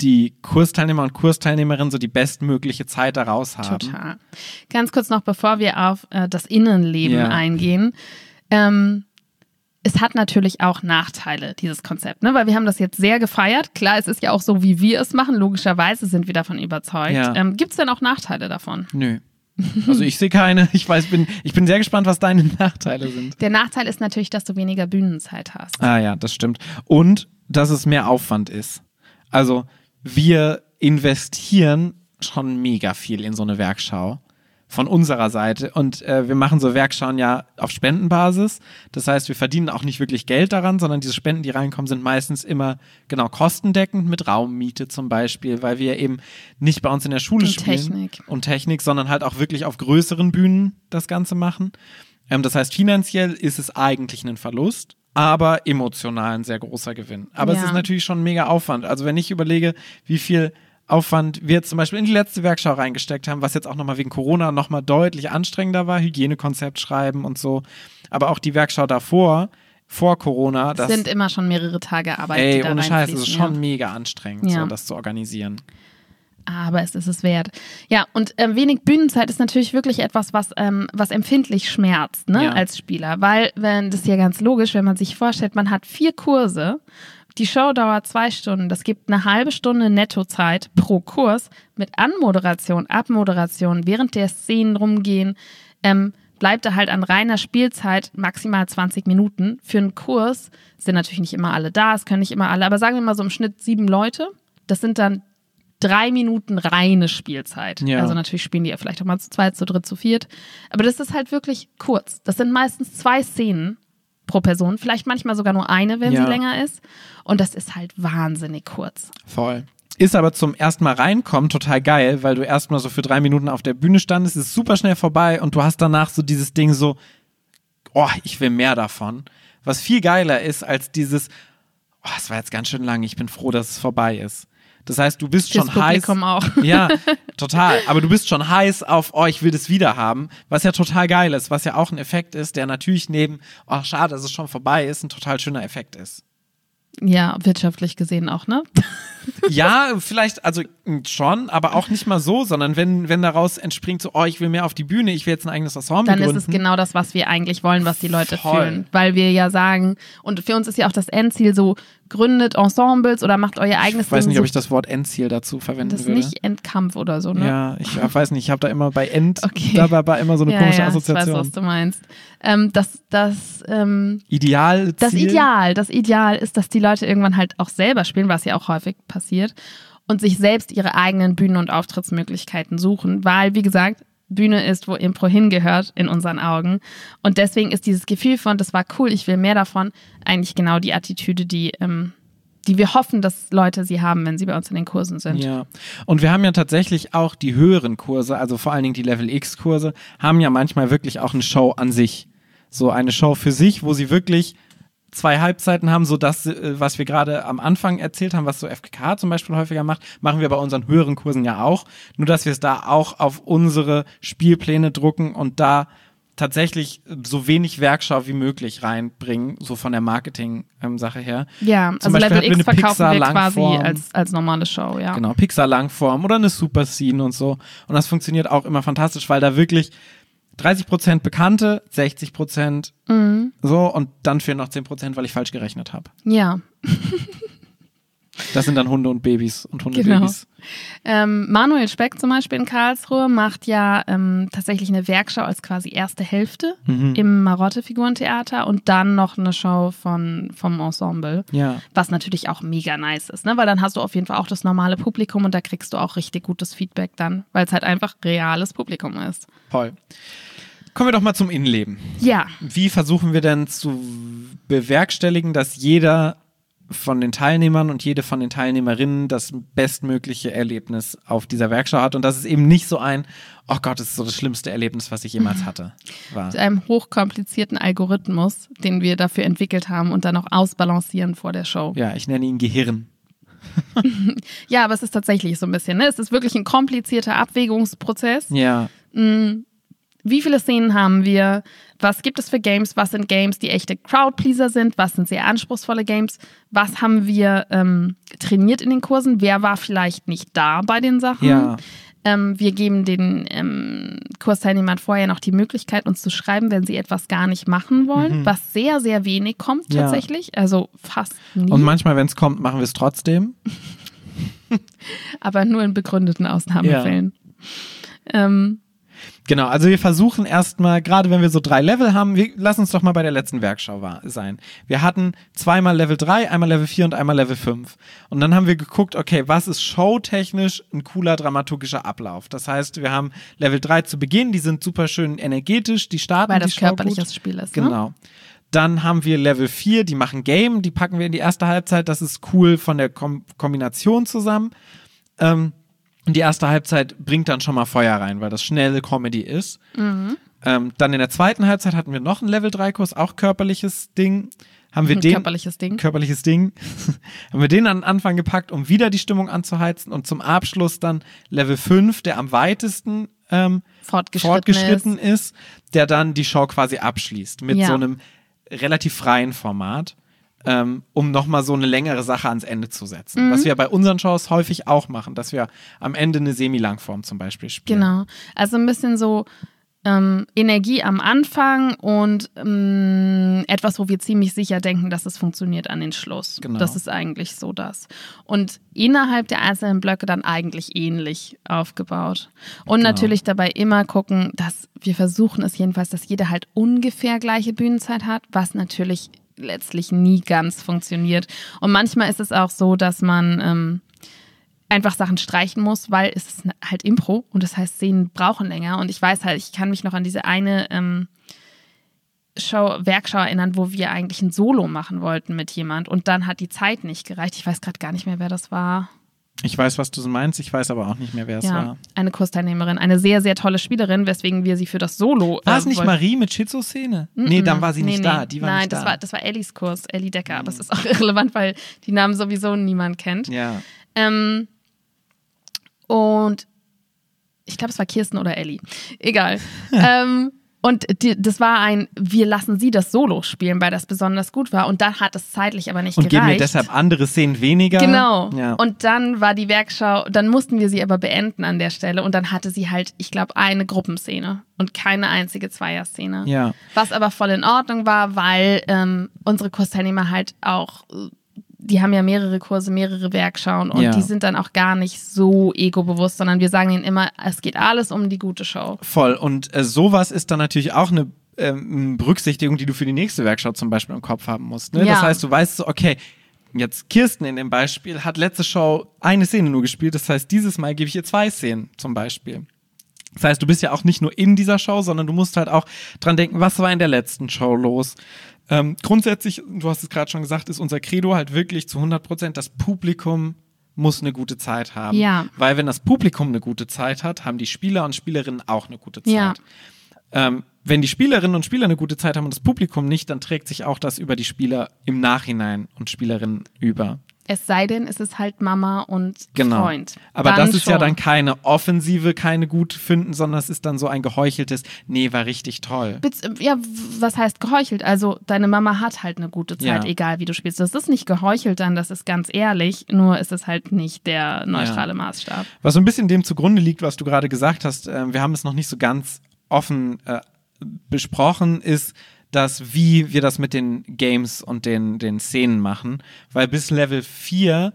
die Kursteilnehmer und Kursteilnehmerinnen so die bestmögliche Zeit daraus haben. Total. Ganz kurz noch, bevor wir auf äh, das Innenleben Ja. eingehen. Ähm, es hat natürlich auch Nachteile, dieses Konzept, ne? weil wir haben das jetzt sehr gefeiert. Klar, es ist ja auch so, wie wir es machen. Logischerweise sind wir davon überzeugt. Ja. Ähm, Gibt es denn auch Nachteile davon? Nö. Also ich sehe keine. Ich weiß, bin, ich bin sehr gespannt, was deine Nachteile sind. Der Nachteil ist natürlich, dass du weniger Bühnenzeit hast. Ah ja, das stimmt. Und dass es mehr Aufwand ist. Also wir investieren schon mega viel in so eine Werkschau von unserer Seite. Und äh, wir machen so Werkschauen ja auf Spendenbasis. Das heißt, wir verdienen auch nicht wirklich Geld daran, sondern diese Spenden, die reinkommen, sind meistens immer genau kostendeckend mit Raummiete zum Beispiel, weil wir eben nicht bei uns in der Schule Und spielen. Technik. Und Technik, sondern halt auch wirklich auf größeren Bühnen das Ganze machen. Ähm, das heißt, finanziell ist es eigentlich ein Verlust, aber emotional ein sehr großer Gewinn. Aber es Ja. ist natürlich schon ein mega Aufwand. Also wenn ich überlege, wie viel Aufwand wir zum Beispiel in die letzte Werkschau reingesteckt haben, was jetzt auch nochmal wegen Corona nochmal deutlich anstrengender war, Hygienekonzept schreiben und so. Aber auch die Werkschau davor, vor Corona, das sind immer schon mehrere Tage Arbeit. ey, ohne Scheiß, es ist schon ja. mega anstrengend, Ja. so das zu organisieren. Aber es ist es wert. Ja, und ähm, wenig Bühnenzeit ist natürlich wirklich etwas, was, ähm, was empfindlich schmerzt, ne, Ja. als Spieler. Weil, wenn, das ist ja ganz logisch, wenn man sich vorstellt, man hat vier Kurse, die Show dauert zwei Stunden, das gibt eine halbe Stunde Nettozeit pro Kurs mit Anmoderation, Abmoderation, während der Szenen rumgehen, ähm, bleibt da halt an reiner Spielzeit maximal 20 Minuten. Für einen Kurs sind natürlich nicht immer alle da, es können nicht immer alle, aber sagen wir mal so im Schnitt sieben Leute. Das sind dann drei Minuten reine Spielzeit. Ja. Also natürlich spielen die ja vielleicht auch mal zu zweit, zu dritt, zu viert. Aber das ist halt wirklich kurz. Das sind meistens zwei Szenen pro Person, vielleicht manchmal sogar nur eine, wenn Ja. sie länger ist. Und das ist halt wahnsinnig kurz. Voll. Ist aber zum ersten Mal reinkommen total geil, weil du erstmal so für drei Minuten auf der Bühne standest, ist super schnell vorbei und du hast danach so dieses Ding so, oh, ich will mehr davon. Was viel geiler ist als dieses, oh, es war jetzt ganz schön lang, ich bin froh, dass es vorbei ist. Das heißt, du bist Fürs schon heiß. Publikum auch. Ja, total. Aber du bist schon heiß auf, oh, ich will das wieder haben, was ja total geil ist, was ja auch ein Effekt ist, der natürlich neben, oh, schade, dass es schon vorbei ist, ein total schöner Effekt ist. Ja, wirtschaftlich gesehen auch, ne? Ja, vielleicht, also mh, schon, aber auch nicht mal so, sondern wenn, wenn daraus entspringt, so, oh, ich will mehr auf die Bühne, ich will jetzt ein eigenes Ensemble Dann gründen. ist es genau das, was wir eigentlich wollen, was die Leute Voll. fühlen. Weil wir ja sagen, und für uns ist ja auch das Endziel so, gründet Ensembles oder macht euer eigenes ich weiß Ding. nicht, so, ob ich das Wort Endziel dazu verwenden das ist würde. nicht Endkampf oder so, ne? Ja, ich weiß nicht, ich habe da immer bei End, Okay. da war, immer so eine ja, komische ja, Ich Assoziation. weiß, was du meinst. Ähm, das, das, ähm, Ideal, das. Ideal, das Ideal ist, dass die Leute irgendwann halt auch selber spielen, was ja auch häufig passiert, und sich selbst ihre eigenen Bühnen- und Auftrittsmöglichkeiten suchen, weil, wie gesagt, Bühne ist, wo Impro hingehört, in unseren Augen. Und deswegen ist dieses Gefühl von, das war cool, ich will mehr davon, eigentlich genau die Attitüde, die, ähm, die wir hoffen, dass Leute sie haben, wenn sie bei uns in den Kursen sind. Ja, und wir haben ja tatsächlich auch die höheren Kurse, also vor allen Dingen die Level X-Kurse, haben ja manchmal wirklich auch eine Show an sich. So eine Show für sich, wo sie wirklich zwei Halbzeiten haben, so das, äh, was wir gerade am Anfang erzählt haben, was so FKK zum Beispiel häufiger macht, machen wir bei unseren höheren Kursen ja auch. Nur, dass wir es da auch auf unsere Spielpläne drucken und da tatsächlich so wenig Werkschau wie möglich reinbringen, so von der Marketing-Sache her. Ja, Zum also Beispiel Level X verkaufen wir quasi als, als normale Show, ja. Genau, Pixar-Langform oder eine Super Scene und so. Und das funktioniert auch immer fantastisch, weil da wirklich 30% Bekannte, 60% Mhm. so und dann fehlen noch 10%, weil ich falsch gerechnet habe. Ja, Das sind dann Hunde und Babys und Hundebabys. Ähm, Manuel Speck zum Beispiel in Karlsruhe macht ja ähm, tatsächlich eine Werkschau als quasi erste Hälfte Mhm. im Marotte-Figurentheater und dann noch eine Show von, vom Ensemble, Ja, was natürlich auch mega nice ist, ne? weil dann hast du auf jeden Fall auch das normale Publikum und da kriegst du auch richtig gutes Feedback dann, weil es halt einfach reales Publikum ist. voll. Kommen wir doch mal zum Innenleben. Ja, Wie versuchen wir denn zu bewerkstelligen, dass jeder von den Teilnehmern und jede von den Teilnehmerinnen das bestmögliche Erlebnis auf dieser Werkschau hat und dass es eben nicht so ein, oh Gott, das ist so das schlimmste Erlebnis, was ich jemals hatte, war. mit einem hochkomplizierten Algorithmus, den wir dafür entwickelt haben und dann auch ausbalancieren vor der Show. Ja, ich nenne ihn Gehirn. Ja, aber es ist tatsächlich so ein bisschen, ne? Es ist wirklich ein komplizierter Abwägungsprozess. Ja, Wie viele Szenen haben wir? Was gibt es für Games? Was sind Games, die echte Crowdpleaser sind? Was sind sehr anspruchsvolle Games? Was haben wir ähm, trainiert in den Kursen? Wer war vielleicht nicht da bei den Sachen? ja, Ähm, wir geben den ähm, Kursteilnehmern vorher noch die Möglichkeit, uns zu schreiben, wenn sie etwas gar nicht machen wollen, was sehr, sehr wenig kommt Mhm. Ja. tatsächlich. Also fast nie, und manchmal, wenn es kommt, machen wir es trotzdem. aber nur in begründeten Ausnahmefällen. Ähm, Genau, also wir versuchen erstmal, gerade wenn wir so drei Level haben, wir, lass uns doch mal bei der letzten Werkschau war, sein. Wir hatten zweimal Level 3, einmal Level 4 und einmal Level 5. Und dann haben wir geguckt, okay, was ist showtechnisch ein cooler dramaturgischer Ablauf? Das heißt, wir haben Level 3 zu Beginn, die sind super schön energetisch, die starten weil die das Show körperliches gut. Spiel ist. Ne? Genau. Dann haben wir Level 4, die machen Game, die packen wir in die erste Halbzeit. Das ist cool von der Kom Kombination zusammen. Ähm, und die erste Halbzeit bringt dann schon mal Feuer rein, weil das schnelle Comedy ist. Ähm, dann in der zweiten Halbzeit hatten wir noch einen Level 3-Kurs, auch körperliches Ding. haben wir Ein den körperliches Ding. körperliches Ding, haben wir den an den Anfang gepackt, um wieder die Stimmung anzuheizen und zum Abschluss dann Level 5, der am weitesten ähm, Fortgeschritten, fortgeschritten ist. der dann die Show quasi abschließt mit Ja. so einem relativ freien Format, ähm, um nochmal so eine längere Sache ans Ende zu setzen. Mhm. Was wir bei unseren Shows häufig auch machen, dass wir am Ende eine Semi-Langform zum Beispiel spielen. Genau. Also ein bisschen so ähm, Energie am Anfang und ähm, etwas, wo wir ziemlich sicher denken, dass es funktioniert an den Schluss. Genau. Das ist eigentlich so das. Und innerhalb der einzelnen Blöcke dann eigentlich ähnlich aufgebaut. Und Genau. natürlich dabei immer gucken, dass wir versuchen es jedenfalls, dass jeder halt ungefähr gleiche Bühnenzeit hat, was natürlich letztlich nie ganz funktioniert. Und manchmal ist es auch so, dass man ähm, einfach Sachen streichen muss, weil es ist halt Impro und das heißt, Szenen brauchen länger. Und ich weiß halt, ich kann mich noch an diese eine ähm, Show, Werkschau erinnern, wo wir eigentlich ein Solo machen wollten mit jemand und dann hat die Zeit nicht gereicht. Ich weiß gerade gar nicht mehr, wer das war. Ich weiß, was du meinst, ich weiß aber auch nicht mehr, wer es ja, war. eine Kursteilnehmerin, eine sehr, sehr tolle Spielerin, weswegen wir sie für das Solo. War äh, es nicht wollten. Marie mit Schizoszene? Nee, dann war sie nicht Nee, da. nee. Die war Nein, nicht das da. war das war Ellis Kurs, Ellie Decker, aber es ist auch irrelevant, weil die Namen sowieso niemand kennt. ja. Ähm, und ich glaube, es war Kirsten oder Ellie. Egal. ähm, und die, das war ein, wir lassen sie das Solo spielen, weil das besonders gut war. Und dann hat es zeitlich aber nicht Und geben gereicht. mir deshalb andere Szenen weniger. Genau. Ja. Und dann war die Werkschau, dann mussten wir sie aber beenden an der Stelle. Und dann hatte sie halt, ich glaube, eine Gruppenszene und keine einzige Zweierszene. ja. Was aber voll in Ordnung war, weil ähm, unsere Kursteilnehmer halt auch, äh, die haben ja mehrere Kurse, mehrere Werkschauen und Ja. die sind dann auch gar nicht so egobewusst, sondern wir sagen ihnen immer, es geht alles um die gute Show. Voll. Und äh, sowas ist dann natürlich auch eine ähm, Berücksichtigung, die du für die nächste Werkstatt zum Beispiel im Kopf haben musst. Ne? Ja. Das heißt, du weißt so, okay, jetzt Kirsten in dem Beispiel hat letzte Show eine Szene nur gespielt. Das heißt, dieses Mal gebe ich ihr zwei Szenen zum Beispiel. Das heißt, du bist ja auch nicht nur in dieser Show, sondern du musst halt auch dran denken, was war in der letzten Show los. Ähm, grundsätzlich, du hast es gerade schon gesagt, ist unser Credo halt wirklich zu 100 Prozent, das Publikum muss eine gute Zeit haben. Ja. Weil wenn das Publikum eine gute Zeit hat, haben die Spieler und Spielerinnen auch eine gute Zeit. Ja. Ähm, wenn die Spielerinnen und Spieler eine gute Zeit haben und das Publikum nicht, dann trägt sich auch das über die Spieler im Nachhinein und Spielerinnen über. Es sei denn, es ist halt Mama und Genau. Freund. Aber Dann das ist ja schon. dann keine Offensive, keine gut finden, sondern es ist dann so ein geheucheltes, nee, war richtig toll. Ja, was heißt geheuchelt? Also deine Mama hat halt eine gute Zeit, Ja. egal wie du spielst. Das ist nicht geheuchelt dann, das ist ganz ehrlich, nur ist es halt nicht der neutrale Maßstab. Was so ein bisschen dem zugrunde liegt, was du gerade gesagt hast, äh, wir haben es noch nicht so ganz offen äh, besprochen, ist, dass wie wir das mit den Games und den, den Szenen machen. Weil bis Level 4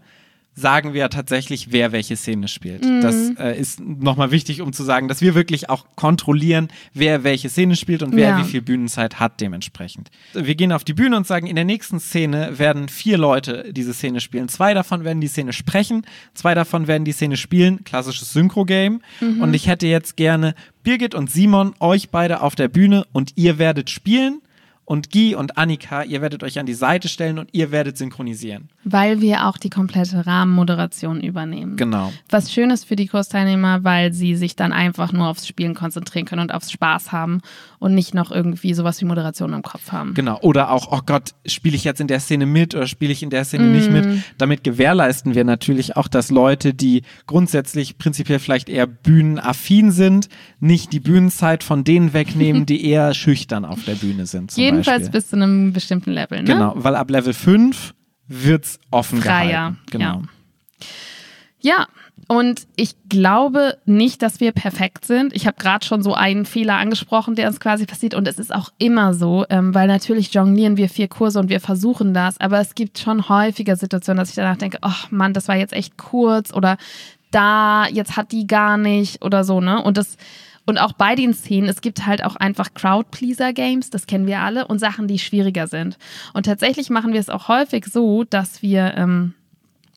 sagen wir ja tatsächlich, wer welche Szene spielt. Das äh, ist nochmal wichtig, um zu sagen, dass wir wirklich auch kontrollieren, wer welche Szene spielt und wer Ja. wie viel Bühnenzeit hat dementsprechend. Wir gehen auf die Bühne und sagen, in der nächsten Szene werden vier Leute diese Szene spielen. Zwei davon werden die Szene sprechen, zwei davon werden die Szene spielen, klassisches Synchro-Game. Und ich hätte jetzt gerne Birgit und Simon, euch beide auf der Bühne und ihr werdet spielen. Und Guy und Annika, ihr werdet euch an die Seite stellen und ihr werdet synchronisieren. Weil wir auch die komplette Rahmenmoderation übernehmen. Genau. Was schön ist für die Kursteilnehmer, weil sie sich dann einfach nur aufs Spielen konzentrieren können und aufs Spaß haben und nicht noch irgendwie sowas wie Moderation im Kopf haben. Genau. Oder auch, oh Gott, spiele ich jetzt in der Szene mit oder spiele ich in der Szene nicht mit? Damit gewährleisten wir natürlich auch, dass Leute, die grundsätzlich prinzipiell vielleicht eher bühnenaffin sind, nicht die Bühnenzeit von denen wegnehmen, die eher schüchtern auf der Bühne sind. Zum Jedenfalls Beispiel. bis zu einem bestimmten Level. Ne? Genau, weil ab Level 5 wird's offen Freier, gehalten. Genau. ja. Ja, und ich glaube nicht, dass wir perfekt sind. Ich habe gerade schon so einen Fehler angesprochen, der uns quasi passiert. Und es ist auch immer so, ähm, weil natürlich jonglieren wir vier Kurse und wir versuchen das. Aber es gibt schon häufiger Situationen, dass ich danach denke, ach Mann, das war jetzt echt kurz oder da, jetzt hat die gar nicht oder so, ne? Und das. Und auch bei den Szenen, es gibt halt auch einfach Crowd-Pleaser-Games, das kennen wir alle, und Sachen, die schwieriger sind. Und tatsächlich machen wir es auch häufig so, dass wir ähm,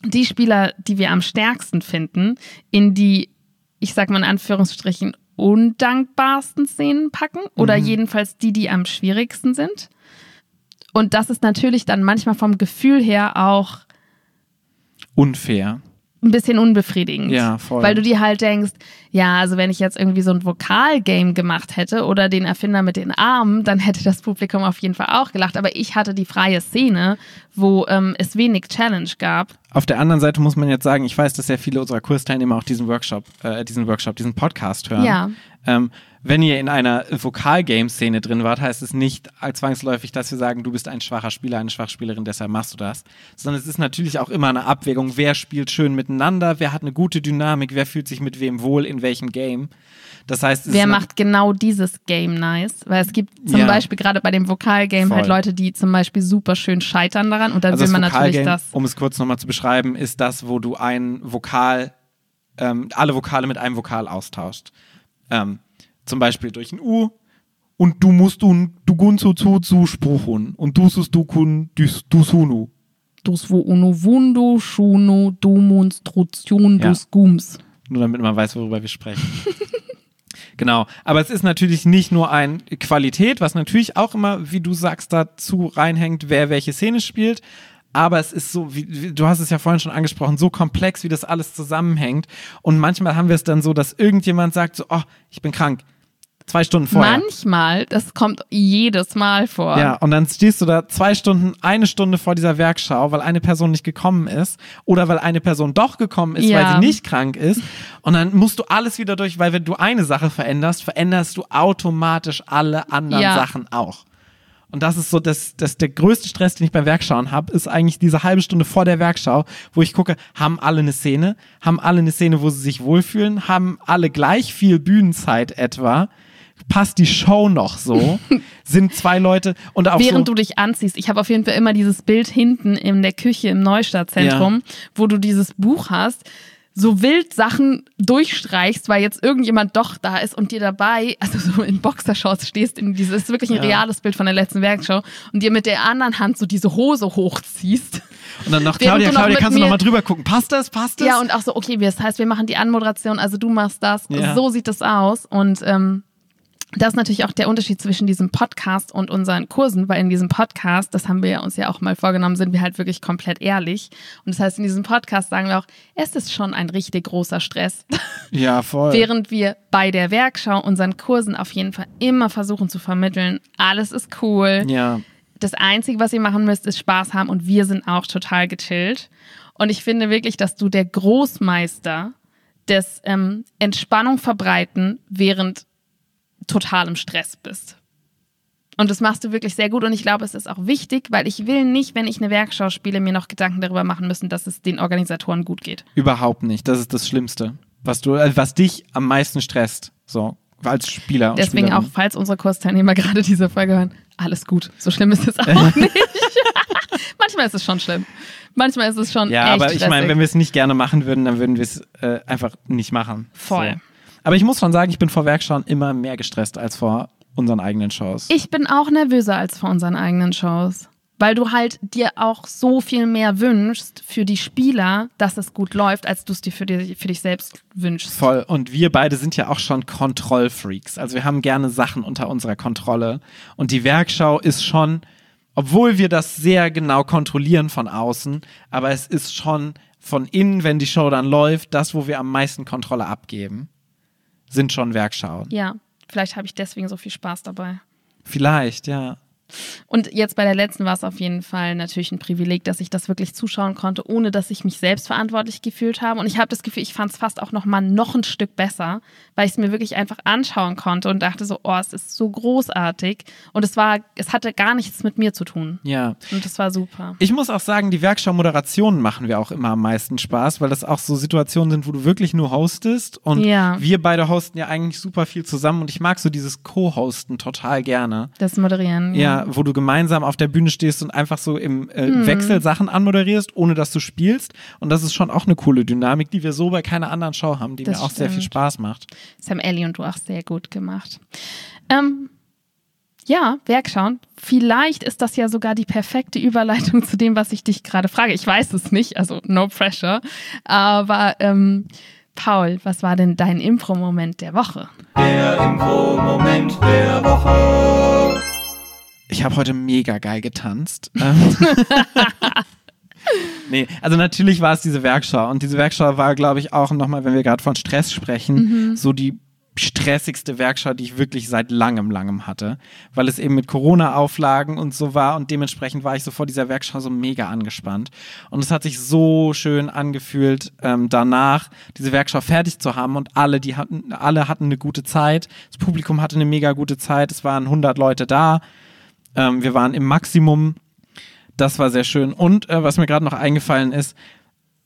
die Spieler, die wir am stärksten finden, in die, ich sag mal in Anführungsstrichen, undankbarsten Szenen packen oder jedenfalls die, die am schwierigsten sind. Und das ist natürlich dann manchmal vom Gefühl her auch Unfair. Ein bisschen unbefriedigend. Ja, voll. Weil du dir halt denkst, ja, also wenn ich jetzt irgendwie so ein Vokalgame gemacht hätte oder den Erfinder mit den Armen, dann hätte das Publikum auf jeden Fall auch gelacht. Aber ich hatte die freie Szene, wo ähm, es wenig Challenge gab. Auf der anderen Seite muss man jetzt sagen, ich weiß, dass sehr viele unserer Kursteilnehmer auch diesen Workshop, äh, diesen Workshop, diesen Podcast hören. Ja. Ähm, wenn ihr in einer Vokalgame-Szene drin wart, heißt es nicht zwangsläufig, dass wir sagen, du bist ein schwacher Spieler, eine Schwachspielerin, deshalb machst du das. Sondern es ist natürlich auch immer eine Abwägung, wer spielt schön miteinander, wer hat eine gute Dynamik, wer fühlt sich mit wem wohl, in welchem Game. Das heißt, Wer macht genau dieses Game nice? Weil es gibt zum Ja. Beispiel gerade bei dem Vokalgame halt. Leute, die zum Beispiel super schön scheitern daran und dann also will man natürlich das. um es kurz nochmal zu beschreiben, ist das, wo du ein Vokal, ähm, alle Vokale mit einem Vokal austauscht. Ähm, zum Beispiel durch ein U und du musst du du gunzu zu zu spruchun und du sus du kun dus du sunu. Dus wo uno vundo, schuno, demonstration, Ja. dus gums. Nur damit man weiß, worüber wir sprechen. genau. Aber es ist natürlich nicht nur ein Qualität, was natürlich auch immer, wie du sagst, dazu reinhängt, wer welche Szene spielt. Aber es ist so, wie, wie, du hast es ja vorhin schon angesprochen, so komplex, wie das alles zusammenhängt. Und manchmal haben wir es dann so, dass irgendjemand sagt so, oh, ich bin krank. Zwei Stunden vorher. Manchmal, das kommt jedes Mal vor. Ja, und dann stehst du da zwei Stunden, eine Stunde vor dieser Werkschau, weil eine Person nicht gekommen ist oder weil eine Person doch gekommen ist, weil Ja. sie nicht krank ist. Und dann musst du alles wieder durch, weil wenn du eine Sache veränderst, veränderst du automatisch alle anderen Ja. Sachen auch. Und das ist so, das, das der größte Stress, den ich beim Werkschauen habe, ist eigentlich diese halbe Stunde vor der Werkschau, wo ich gucke, haben alle eine Szene, haben alle eine Szene, wo sie sich wohlfühlen, haben alle gleich viel Bühnenzeit etwa, passt die Show noch so, sind zwei Leute und auch Während so, du dich anziehst. Ich habe auf jeden Fall immer dieses Bild hinten in der Küche im Neustadtzentrum, wo du dieses Buch hast, so wild Sachen durchstreichst, weil jetzt irgendjemand doch da ist und dir dabei, also so in Boxershorts stehst, in dieses, das ist wirklich ein Ja. reales Bild von der letzten Werkschau und dir mit der anderen Hand so diese Hose hochziehst. Und dann noch, Claudia, Claudia, kannst du mir- noch mal drüber gucken. Passt das? Passt das? Ja, und auch so, okay, das heißt, wir machen die Anmoderation, also du machst das, Ja. so sieht das aus. Und ähm, das ist natürlich auch der Unterschied zwischen diesem Podcast und unseren Kursen, weil in diesem Podcast, das haben wir uns ja auch mal vorgenommen, sind wir halt wirklich komplett ehrlich. Und das heißt, in diesem Podcast sagen wir auch, es ist schon ein richtig großer Stress. ja, voll. Während wir bei der Werkschau unseren Kursen auf jeden Fall immer versuchen zu vermitteln, alles ist cool. ja, Das Einzige, was ihr machen müsst, ist Spaß haben und wir sind auch total gechillt. Und ich finde wirklich, dass du der Großmeister des ähm, Entspannung verbreiten während totalem Stress bist. Und das machst du wirklich sehr gut und ich glaube, es ist auch wichtig, weil ich will nicht, wenn ich eine Werkschau spiele, mir noch Gedanken darüber machen müssen, dass es den Organisatoren gut geht. überhaupt nicht. Das ist das Schlimmste, was du, äh, was dich am meisten stresst, so als Spieler. Und Deswegen auch, Spielerin. falls unsere Kursteilnehmer gerade diese Folge hören, alles gut. So schlimm ist es auch nicht. Manchmal ist es schon schlimm. Manchmal ist es schon Ja, aber ich meine, wenn wir es nicht gerne machen würden, dann würden wir es äh, einfach nicht machen. Voll. So. Aber ich muss schon sagen, ich bin vor Werkschauen immer mehr gestresst als vor unseren eigenen Shows. Ich bin auch nervöser als vor unseren eigenen Shows. Weil du halt dir auch so viel mehr wünschst für die Spieler, dass es gut läuft, als du es dir für, dir für dich selbst wünschst. Voll. Und wir beide sind ja auch schon Kontrollfreaks. Also wir haben gerne Sachen unter unserer Kontrolle. Und die Werkschau ist schon, obwohl wir das sehr genau kontrollieren von außen, aber es ist schon von innen, wenn die Show dann läuft, das, wo wir am meisten Kontrolle abgeben, sind schon Werkschauen. Ja, vielleicht habe ich deswegen so viel Spaß dabei. Vielleicht, ja. Und jetzt bei der letzten war es auf jeden Fall natürlich ein Privileg, dass ich das wirklich zuschauen konnte, ohne dass ich mich selbst verantwortlich gefühlt habe. Und ich habe das Gefühl, ich fand es fast auch noch mal noch ein Stück besser, weil ich es mir wirklich einfach anschauen konnte und dachte so, oh, es ist so großartig. Und es war, es hatte gar nichts mit mir zu tun. Ja. Und das war super. Ich muss auch sagen, die Werkschau-Moderationen machen wir auch immer am meisten Spaß, weil das auch so Situationen sind, wo du wirklich nur hostest. Und Ja. wir beide hosten ja eigentlich super viel zusammen und ich mag so dieses Co-Hosten total gerne. Das Moderieren. Ja, wo du gemeinsam auf der Bühne stehst und einfach so im äh, Mhm. Wechsel Sachen anmoderierst, ohne dass du spielst. Und das ist schon auch eine coole Dynamik, die wir so bei keiner anderen Show haben, die Das mir auch sehr viel stimmt. Spaß macht. Das haben Ellie und du auch sehr gut gemacht. Ähm, ja, Werkschauen. Vielleicht ist das ja sogar die perfekte Überleitung zu dem, was ich dich gerade frage. Ich weiß es nicht, also no pressure. Aber ähm, Paul, was war denn dein Impro-Moment der Woche? Der Impro-Moment der Woche. Ich habe heute mega geil getanzt. Ähm, Nee, also natürlich war es diese Werkschau. Und diese Werkschau war, glaube ich, auch nochmal, wenn wir gerade von Stress sprechen, so die stressigste Werkschau, die ich wirklich seit langem, langem hatte. Weil es eben mit Corona-Auflagen und so war. Und dementsprechend war ich so vor dieser Werkschau so mega angespannt. Und es hat sich so schön angefühlt, ähm, danach diese Werkschau fertig zu haben. Und alle, die hatten, alle hatten eine gute Zeit. Das Publikum hatte eine mega gute Zeit. Es waren 100 Leute da. Ähm, wir waren im Maximum. Das war sehr schön. Und äh, was mir gerade noch eingefallen ist,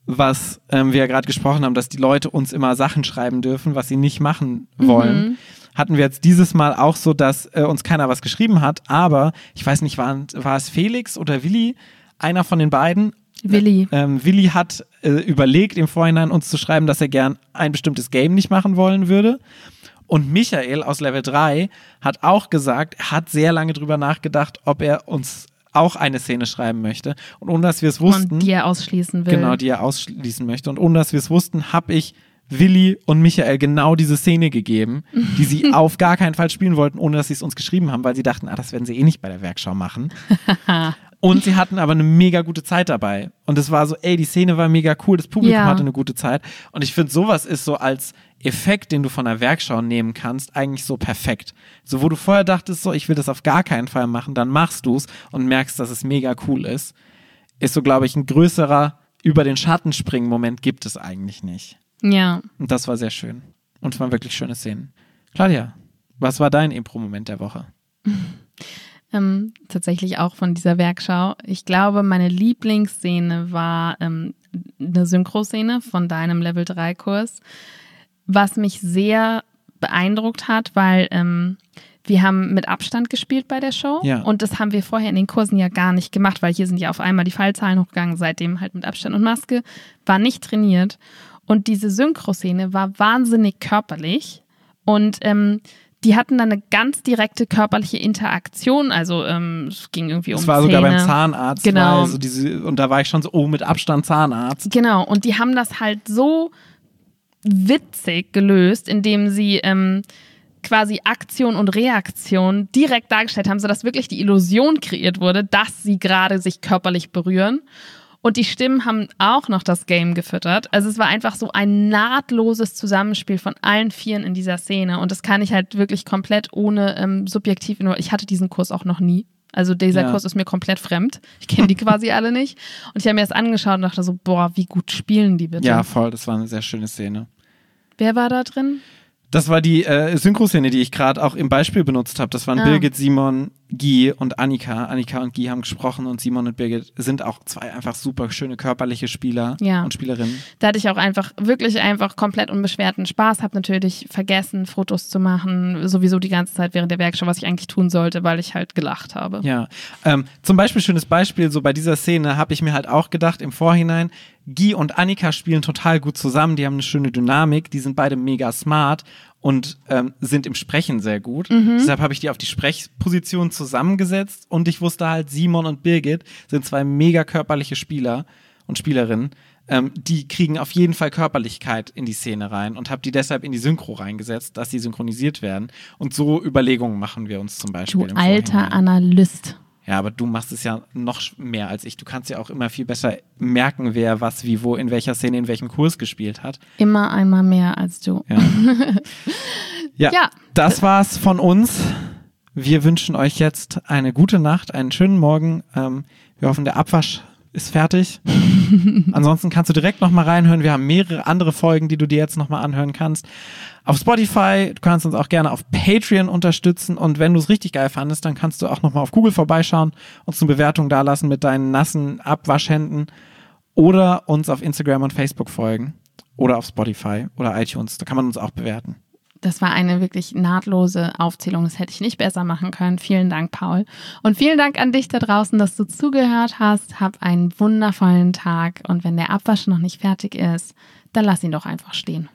was ähm, wir ja gerade gesprochen haben, dass die Leute uns immer Sachen schreiben dürfen, was sie nicht machen wollen. Hatten wir jetzt dieses Mal auch so, dass äh, uns keiner was geschrieben hat, aber ich weiß nicht, war, war es Felix oder Willi, einer von den beiden? Willi. Ähm, Willi hat äh, überlegt im Vorhinein uns zu schreiben, dass er gern ein bestimmtes Game nicht machen wollen würde. Und Michael aus Level 3 hat auch gesagt, er hat sehr lange drüber nachgedacht, ob er uns auch eine Szene schreiben möchte. Und ohne dass wir es wussten, Und die er ausschließen will. genau, die er ausschließen möchte. Und ohne dass wir es wussten, habe ich Willi und Michael genau diese Szene gegeben, die sie auf gar keinen Fall spielen wollten, ohne dass sie es uns geschrieben haben, weil sie dachten, ah, das werden sie eh nicht bei der Werkschau machen. Und sie hatten aber eine mega gute Zeit dabei. Und es war so, ey, die Szene war mega cool, das Publikum Ja. hatte eine gute Zeit. Und ich finde, sowas ist so als Effekt, den du von der Werkschau nehmen kannst, eigentlich so perfekt. So, wo du vorher dachtest, so, ich will das auf gar keinen Fall machen, dann machst du es und merkst, dass es mega cool ist. Ist so, glaube ich, ein größerer über den Schatten springen Moment gibt es eigentlich nicht. Ja. Und das war sehr schön. Und es waren wirklich schöne Szenen. Claudia, was war dein Impro-Moment der Woche? Ähm, tatsächlich auch von dieser Werkschau. Ich glaube, meine Lieblingsszene war ähm, eine Synchro-Szene von deinem Level 3-Kurs, was mich sehr beeindruckt hat, weil ähm, wir haben mit Abstand gespielt bei der Show Ja. und das haben wir vorher in den Kursen ja gar nicht gemacht, weil hier sind ja auf einmal die Fallzahlen hochgegangen, seitdem halt mit Abstand und Maske, war nicht trainiert und diese Synchro-Szene war wahnsinnig körperlich und ähm, die hatten dann eine ganz direkte körperliche Interaktion, also ähm, es ging irgendwie um Es war sogar beim Zahnarzt. Genau. Weil so diese, und da war ich schon so, oh, mit Abstand Zahnarzt. Genau, und die haben das halt so witzig gelöst, indem sie ähm, quasi Aktion und Reaktion direkt dargestellt haben, sodass wirklich die Illusion kreiert wurde, dass sie gerade sich körperlich berühren. Und die Stimmen haben auch noch das Game gefüttert. Also es war einfach so ein nahtloses Zusammenspiel von allen Vieren in dieser Szene. Und das kann ich halt wirklich komplett ohne ähm, subjektiv. Ich hatte diesen Kurs auch noch nie. Also dieser Ja. Kurs ist mir komplett fremd. Ich kenne die quasi alle nicht. Und ich habe mir das angeschaut und dachte so, boah, wie gut spielen die bitte. Ja, voll, das war eine sehr schöne Szene. Wer war da drin? Das war die äh, Synchro-Szene, die ich gerade auch im Beispiel benutzt habe. Das waren Ah. Birgit, Simon, Guy und Annika. Annika und Guy haben gesprochen und Simon und Birgit sind auch zwei einfach super schöne körperliche Spieler Ja. und Spielerinnen. Da hatte ich auch einfach, wirklich einfach komplett unbeschwerten Spaß. Habe natürlich vergessen, Fotos zu machen. Sowieso die ganze Zeit während der Werkschau, was ich eigentlich tun sollte, weil ich halt gelacht habe. Ja, ähm, zum Beispiel schönes Beispiel, so bei dieser Szene habe ich mir halt auch gedacht im Vorhinein, Guy und Annika spielen total gut zusammen, die haben eine schöne Dynamik, die sind beide mega smart und ähm, sind im Sprechen sehr gut. Deshalb habe ich die auf die Sprechposition zusammengesetzt und ich wusste halt, Simon und Birgit sind zwei mega körperliche Spieler und Spielerinnen. Ähm, die kriegen auf jeden Fall Körperlichkeit in die Szene rein und habe die deshalb in die Synchro reingesetzt, dass sie synchronisiert werden. Und so Überlegungen machen wir uns zum Beispiel. Du im alter Vorhinein. Analyst. Ja, aber du machst es ja noch mehr als ich. Du kannst ja auch immer viel besser merken, wer was, wie, wo, in welcher Szene, in welchem Kurs gespielt hat. Immer einmal mehr als du. Ja. ja, Ja. das war's von uns. Wir wünschen euch jetzt eine gute Nacht, einen schönen Morgen. Ähm, wir hoffen, der Abwasch ist fertig. Ansonsten kannst du direkt nochmal reinhören. Wir haben mehrere andere Folgen, die du dir jetzt nochmal anhören kannst. Auf Spotify, du kannst uns auch gerne auf Patreon unterstützen und wenn du es richtig geil fandest, dann kannst du auch nochmal auf Google vorbeischauen, uns eine Bewertung dalassen mit deinen nassen Abwaschhänden oder uns auf Instagram und Facebook folgen oder auf Spotify oder iTunes. Da kann man uns auch bewerten. Das war eine wirklich nahtlose Aufzählung. Das hätte ich nicht besser machen können. Vielen Dank, Paul. Und vielen Dank an dich da draußen, dass du zugehört hast. Hab einen wundervollen Tag. Und wenn der Abwasch noch nicht fertig ist, dann lass ihn doch einfach stehen.